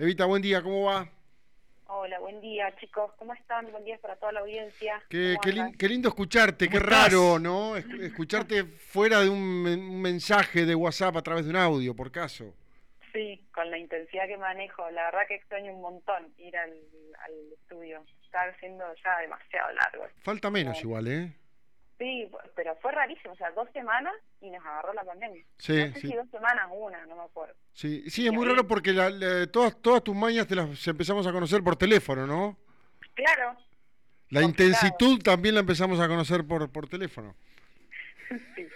Evita, buen día, ¿cómo va? Hola, buen día chicos, ¿cómo están? Buen día para toda la audiencia. Qué, ¿Cómo qué lin- andan? qué lindo escucharte, qué raro, ¿no? Es- Escucharte fuera de un, men- un mensaje de WhatsApp a través de un audio, por caso. Sí, con la intensidad que manejo, la verdad que extraño un montón ir al, al estudio. Está siendo ya demasiado largo. Falta menos No. igual, ¿eh? Sí, pero fue rarísimo, o sea, dos semanas y nos agarró la pandemia. Sí, no sé sí. si dos semanas una, no me acuerdo. Sí, sí es Y muy raro porque la- la- todas, todas tus mañas te las empezamos a conocer por teléfono, ¿no? Claro, La Complicado. intensitud también la empezamos a conocer por, por teléfono. sí,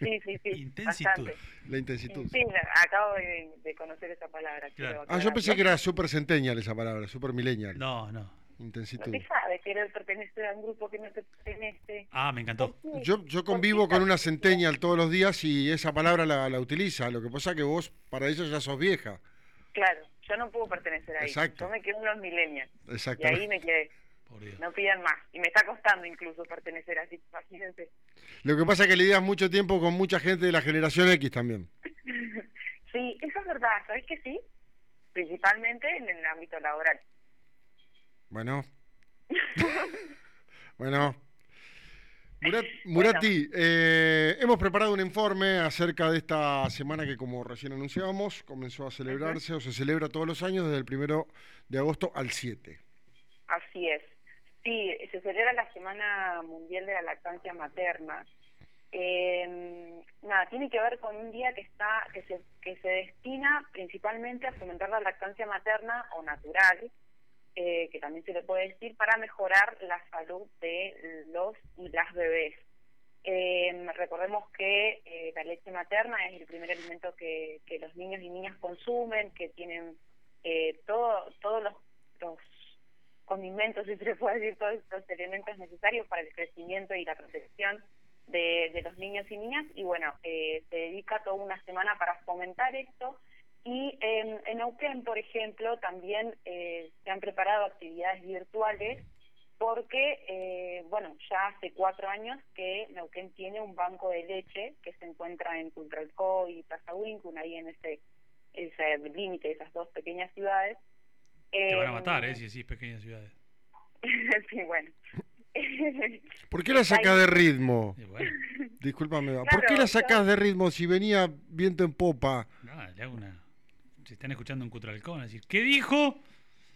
sí, sí, sí Intensitud. bastante. La intensitud. Sí, acabo de, de conocer esa palabra. Claro. Ah, yo pensé que era super centennial esa palabra, super millennial. No, no. No Intensitud. te sabe querer pertenecer a un grupo que no te pertenece. Ah, me encantó. Sí, Yo, yo ¿por convivo con una centennial todos los días y esa palabra la, la utiliza. Lo que pasa que vos para ellos ya sos vieja. Claro, yo no puedo pertenecer ahí. Exacto. Yo me quedo en los millennials. Y ahí me quedé. Por Dios. No pidan más. Y me está costando incluso pertenecer así, imagínense. Lo que pasa es que lidias mucho tiempo con mucha gente de la generación X también. Sí, eso es verdad. ¿Sabes que sí? Principalmente en el ámbito laboral. Bueno. bueno. Murat- Murati, eh, hemos preparado un informe acerca de esta semana que, como recién anunciábamos, comenzó a celebrarse o se celebra todos los años desde el primero de agosto al 7. Así es. Sí, se celebra la Semana Mundial de la Lactancia Materna. Eh, nada, tiene que ver con un día que está que se que se destina principalmente a fomentar la lactancia materna o natural, eh, que también se le puede decir para mejorar la salud de los y las bebés. Eh, recordemos que eh, la leche materna es el primer alimento que, que los niños y niñas consumen, que tienen eh, todo, todos los, los condimentos, si se le puede decir, todos los elementos necesarios para el crecimiento y la protección de, de los niños y niñas. Y bueno, eh, se dedica toda una semana para fomentar esto. Y en, en Neuquén, por ejemplo, también eh, se han preparado actividades virtuales porque, eh, bueno, ya hace cuatro años que Neuquén tiene un banco de leche que se encuentra en Cultralcó y Plaza Wincun, ahí en ese, ese límite de esas dos pequeñas ciudades. Te van a Eh, matar, ¿eh? Si decís pequeñas ciudades. sí, bueno. ¿Por qué la sacas de ritmo? Y bueno, Discúlpame, ¿por Claro, qué la yo- sacas de ritmo si venía viento en popa? nada, le hago una. Si están escuchando un Cutralcón, decir, ¿qué dijo?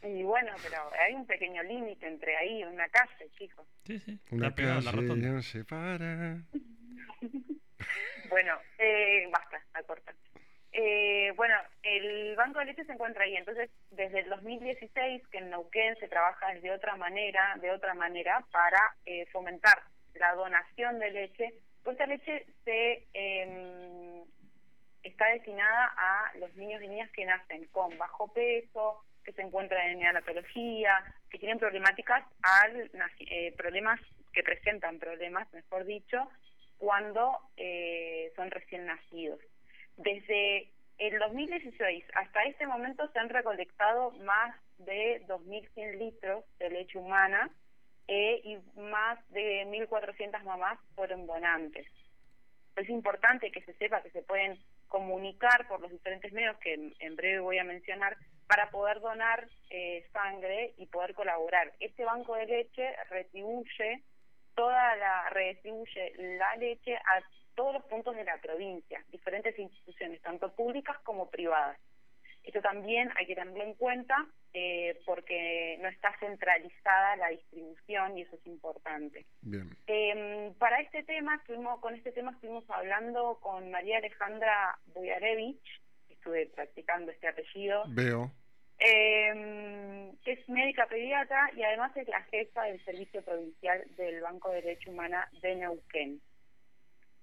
Y bueno, pero hay un pequeño límite entre ahí, una calle, chicos. Sí, sí. Una Está la rotonda. no se para. Bueno, eh, basta, a cortar. Eh, bueno, el banco de leche se encuentra ahí, entonces desde el 2016 que en Neuquén se trabaja de otra manera, de otra manera para eh, fomentar la donación de leche, pues esta leche se eh, está destinada a los niños y niñas que nacen con bajo peso, que se encuentran en neonatología, que tienen problemáticas al eh, problemas que presentan problemas, mejor dicho, cuando eh, son recién nacidos. Desde el 2016 hasta este momento se han recolectado más de 2.100 litros de leche humana eh, y más de 1.400 mamás fueron donantes. Es importante que se sepa que se pueden comunicar por los diferentes medios que en, breve voy a mencionar para poder donar eh, sangre y poder colaborar. Este banco de leche retribuye toda la redistribuye la leche a todos los puntos de la provincia, diferentes instituciones, tanto públicas como privadas. Esto también hay que tenerlo en cuenta eh, porque no está centralizada la distribución y eso es importante. Bien. Eh, para este tema, estuvimos, con este tema estuvimos hablando con María Alejandra Buyarevich, estuve practicando este apellido, Veo. eh, que es médica pediatra y además es la jefa del Servicio Provincial del Banco de Derecho Humana de Neuquén.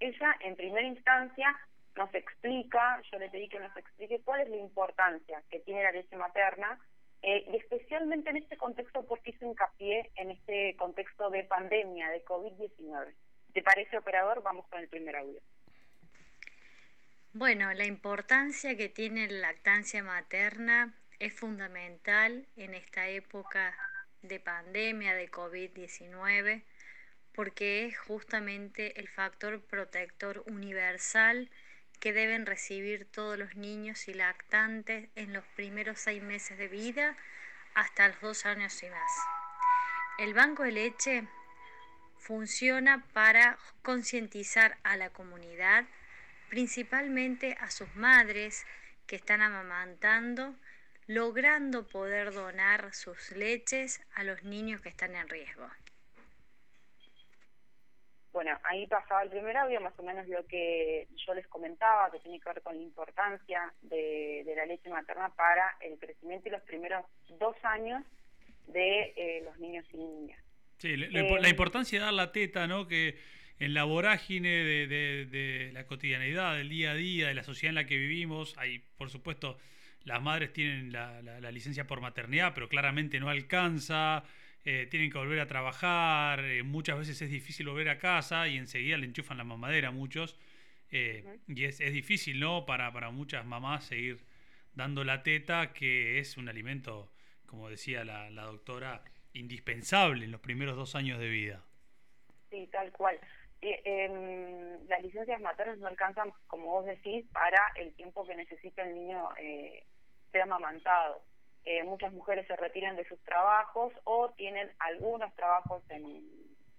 Ella, en primera instancia, nos explica, yo le pedí que nos explique cuál es la importancia que tiene la leche materna eh, y especialmente en este contexto porque hizo hincapié en este contexto de pandemia, de COVID-19. ¿Te parece, operador? Vamos con el primer audio. Bueno, la importancia que tiene la lactancia materna es fundamental en esta época de pandemia de COVID-19 porque es justamente el factor protector universal que deben recibir todos los niños y lactantes en los primeros seis meses de vida hasta los dos años y más. El banco de leche funciona para concientizar a la comunidad, principalmente a sus madres que están amamantando, logrando poder donar sus leches a los niños que están en riesgo. Bueno, ahí pasaba el primer audio, más o menos lo que yo les comentaba, que tiene que ver con la importancia de, la leche materna para el crecimiento y los primeros dos años de eh, los niños y niñas. Sí, la, eh, importancia de dar la teta, ¿no? Que en la vorágine de, la cotidianidad, del día a día, de la sociedad en la que vivimos, hay, por supuesto, las madres tienen la, la licencia por maternidad, pero claramente no alcanza. Eh, tienen que volver a trabajar, eh, muchas veces es difícil volver a casa y enseguida le enchufan la mamadera a muchos. Eh, y es, es, difícil, ¿no? Para, para muchas mamás seguir dando la teta, que es un alimento, como decía la, la doctora, indispensable en los primeros dos años de vida. Sí, tal cual. Em, las licencias maternas no alcanzan, como vos decís, para el tiempo que necesita el niño ser amamantado. Eh, muchas mujeres se retiran de sus trabajos o tienen algunos trabajos en,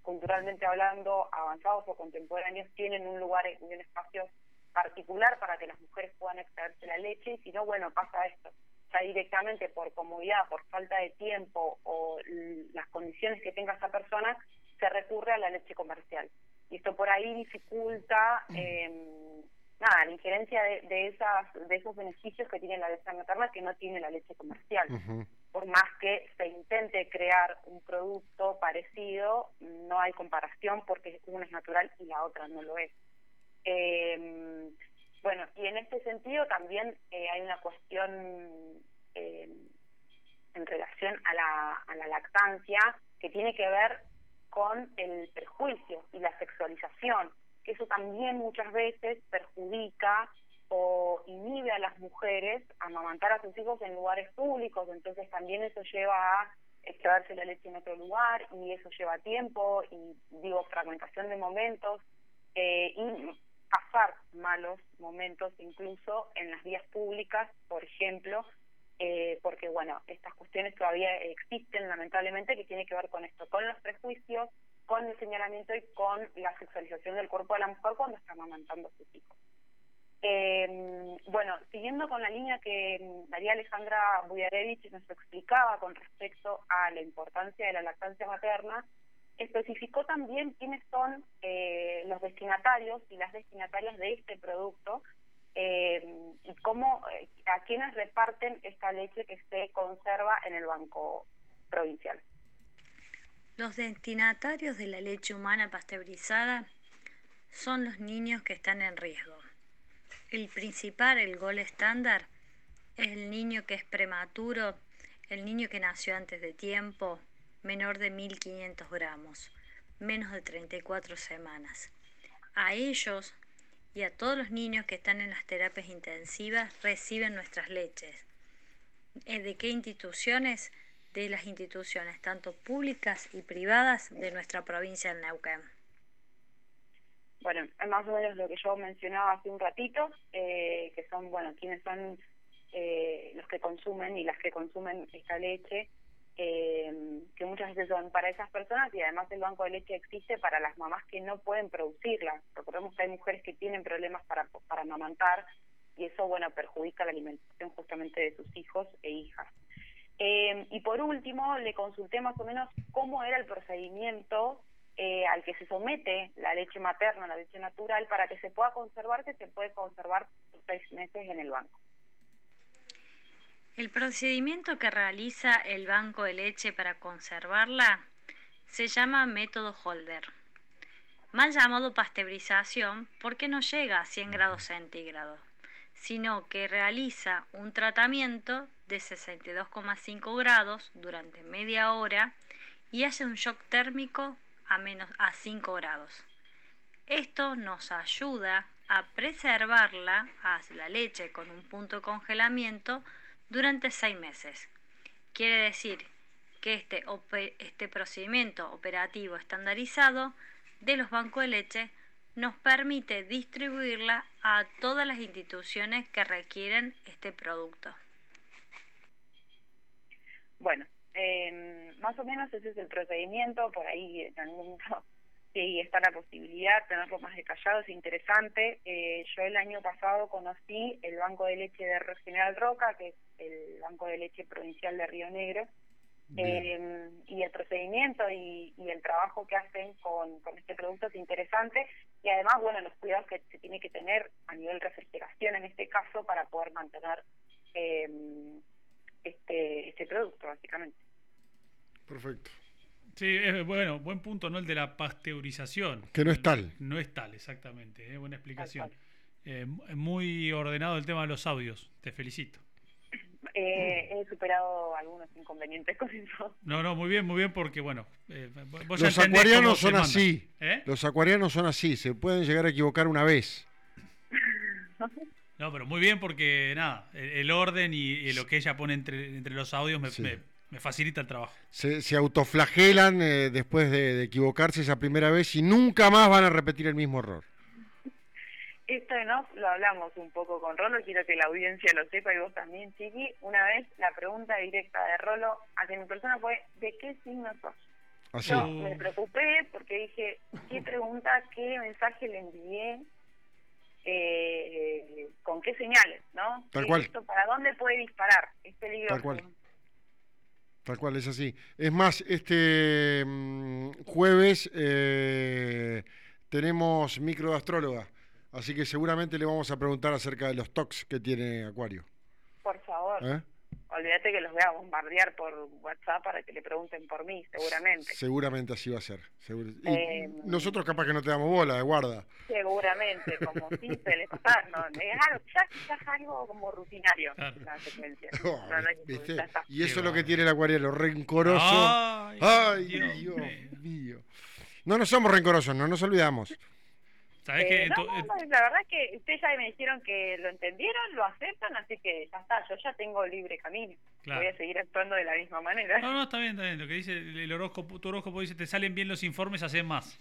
culturalmente hablando avanzados o contemporáneos tienen un lugar y un espacio particular para que las mujeres puedan extraerse la leche y si no bueno pasa esto. Ya directamente por comodidad por falta de tiempo o las condiciones que tenga esa persona se recurre a la leche comercial. Y esto por ahí dificulta eh, nada, la injerencia de, esas, de esos beneficios que tiene la leche materna que no tiene la leche comercial. Por más que se intente crear un producto parecido, no hay comparación porque una es natural y la otra no lo es. Eh, bueno, y en este sentido también eh, hay una cuestión eh, en relación a la, a la lactancia que tiene que ver con el prejuicio y la sexualización eso también muchas veces perjudica o inhibe a las mujeres a amamantar a sus hijos en lugares públicos, entonces también eso lleva a extraerse la leche en otro lugar y eso lleva tiempo y digo fragmentación de momentos eh, y pasar malos momentos incluso en las vías públicas, por ejemplo, eh, porque bueno, estas cuestiones todavía existen lamentablemente que tiene que ver con esto, con los prejuicios, con el señalamiento y con la sexualización del cuerpo de la mujer cuando está amamantando a sus hijos. Eh, bueno, siguiendo con la línea que María Alejandra Buyarevich nos explicaba con respecto a la importancia de la lactancia materna, especificó también quiénes son eh, los destinatarios y las destinatarias de este producto eh, y cómo, a quienes reparten esta leche que se conserva en el banco provincial. Los destinatarios de la leche humana pasteurizada son los niños que están en riesgo. El principal, el gol estándar, es el niño que es prematuro, el niño que nació antes de tiempo, menor de 1500 gramos, menos de 34 semanas. A ellos y a todos los niños que están en las terapias intensivas reciben nuestras leches. ¿De qué instituciones? De las instituciones, tanto públicas y privadas, de nuestra provincia de Neuquén. Bueno, es más o menos lo que yo mencionaba hace un ratito, eh, que son, bueno, quienes son eh, los que consumen y las que consumen esta leche, eh, que muchas veces son para esas personas y además el banco de leche existe para las mamás que no pueden producirla. Recordemos que hay mujeres que tienen problemas para, para amamantar y eso, bueno, perjudica la alimentación justamente de sus hijos e hijas. Eh, y por último, le consulté más o menos cómo era el procedimiento eh, al que se somete la leche materna, la leche natural, para que se pueda conservar, que se puede conservar seis meses en el banco. El procedimiento que realiza el banco de leche para conservarla se llama método Holder, mal llamado pasteurización porque no llega a 100 grados centígrados, sino que realiza un tratamiento de 62,5 grados durante media hora y hace un shock térmico a menos a 5 grados. Esto nos ayuda a preservarla, a la leche con un punto de congelamiento durante 6 meses. Quiere decir que este, este procedimiento operativo estandarizado de los bancos de leche nos permite distribuirla a todas las instituciones que requieren este producto. Bueno, eh, más o menos ese es el procedimiento, por ahí en algún momento sí está la posibilidad de tenerlo más detallado, es interesante. Eh, yo el año pasado conocí el Banco de Leche de General Roca, que es el Banco de Leche Provincial de Río Negro, eh, y el procedimiento y, el trabajo que hacen con, con este producto es interesante. Y además, bueno, los cuidados que se tiene que tener a nivel refrigeración en este caso para poder mantener eh, este, este producto, básicamente. Perfecto. Sí, es, bueno, buen punto, ¿no? El de la pasteurización. Que no es tal. No, es tal, exactamente. ¿eh? buena explicación. Eh, muy ordenado el tema de los audios. Te felicito. Eh, he superado algunos inconvenientes con eso. No, no, muy bien, muy bien, porque bueno. Eh, los acuarianos son así. Los acuarianos son así. Se pueden llegar a equivocar una vez. No, pero muy bien porque nada, el, orden y, lo que ella pone entre, entre los audios me, me facilita el trabajo. Se, se autoflagelan eh, después de, equivocarse esa primera vez y nunca más van a repetir el mismo error. Esto no lo hablamos un poco con Rolo, quiero que la audiencia lo sepa y vos también, Chiqui. Una vez la pregunta directa de Rolo hacia mi persona fue, ¿de qué signo sos? Así. Ah, Yo me preocupé porque dije, ¿qué pregunta, qué mensaje le envié? Eh, ¿Con qué señales? ¿no? Tal cual. ¿Para dónde puede disparar? Es peligroso. Tal cual. Tal cual, es así. Es más, este mm, jueves eh, tenemos micro de astróloga, así que seguramente le vamos a preguntar acerca de los tocs que tiene Acuario. Por favor. ¿Eh? Olvídate que los voy a bombardear por WhatsApp para que le pregunten por mí, seguramente. Seguramente así va a ser. Eh, nosotros capaz que no te damos bola de guarda. Seguramente, como si se les pasa, no, ya, ya, es algo como rutinario la secuencia. y eso es lo que tiene el acuariano, rencoroso. Ay, Dios mío. No, no somos rencorosos, no nos olvidamos. Eh, la verdad es que ustedes ya me dijeron que lo entendieron, lo aceptan, así que ya está, yo ya tengo libre camino. Voy a seguir actuando de la misma manera. No, no, está bien, está bien. Lo que dice el horóscopo, tu horóscopo dice, te salen bien los informes, hacen más.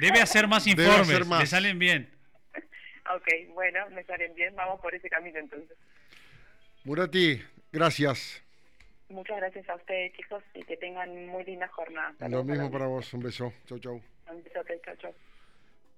Debe hacer más informes, te salen bien. ok, bueno, me salen bien, vamos por ese camino entonces. Murati, gracias. Muchas gracias a ustedes, chicos, y que tengan muy linda jornada. Lo mismo para vos, un beso. Chau, chau. Un besote, chau, chau.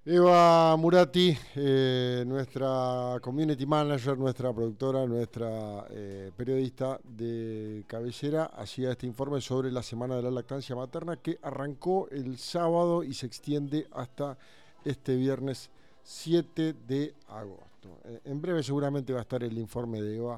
Eva Murati, eh, nuestra community manager, nuestra productora, nuestra eh, periodista de cabecera, hacía este informe sobre la Semana de la Lactancia Materna que arrancó el sábado y se extiende hasta este viernes 7 de agosto. Eh, en breve seguramente va a estar el informe de Eva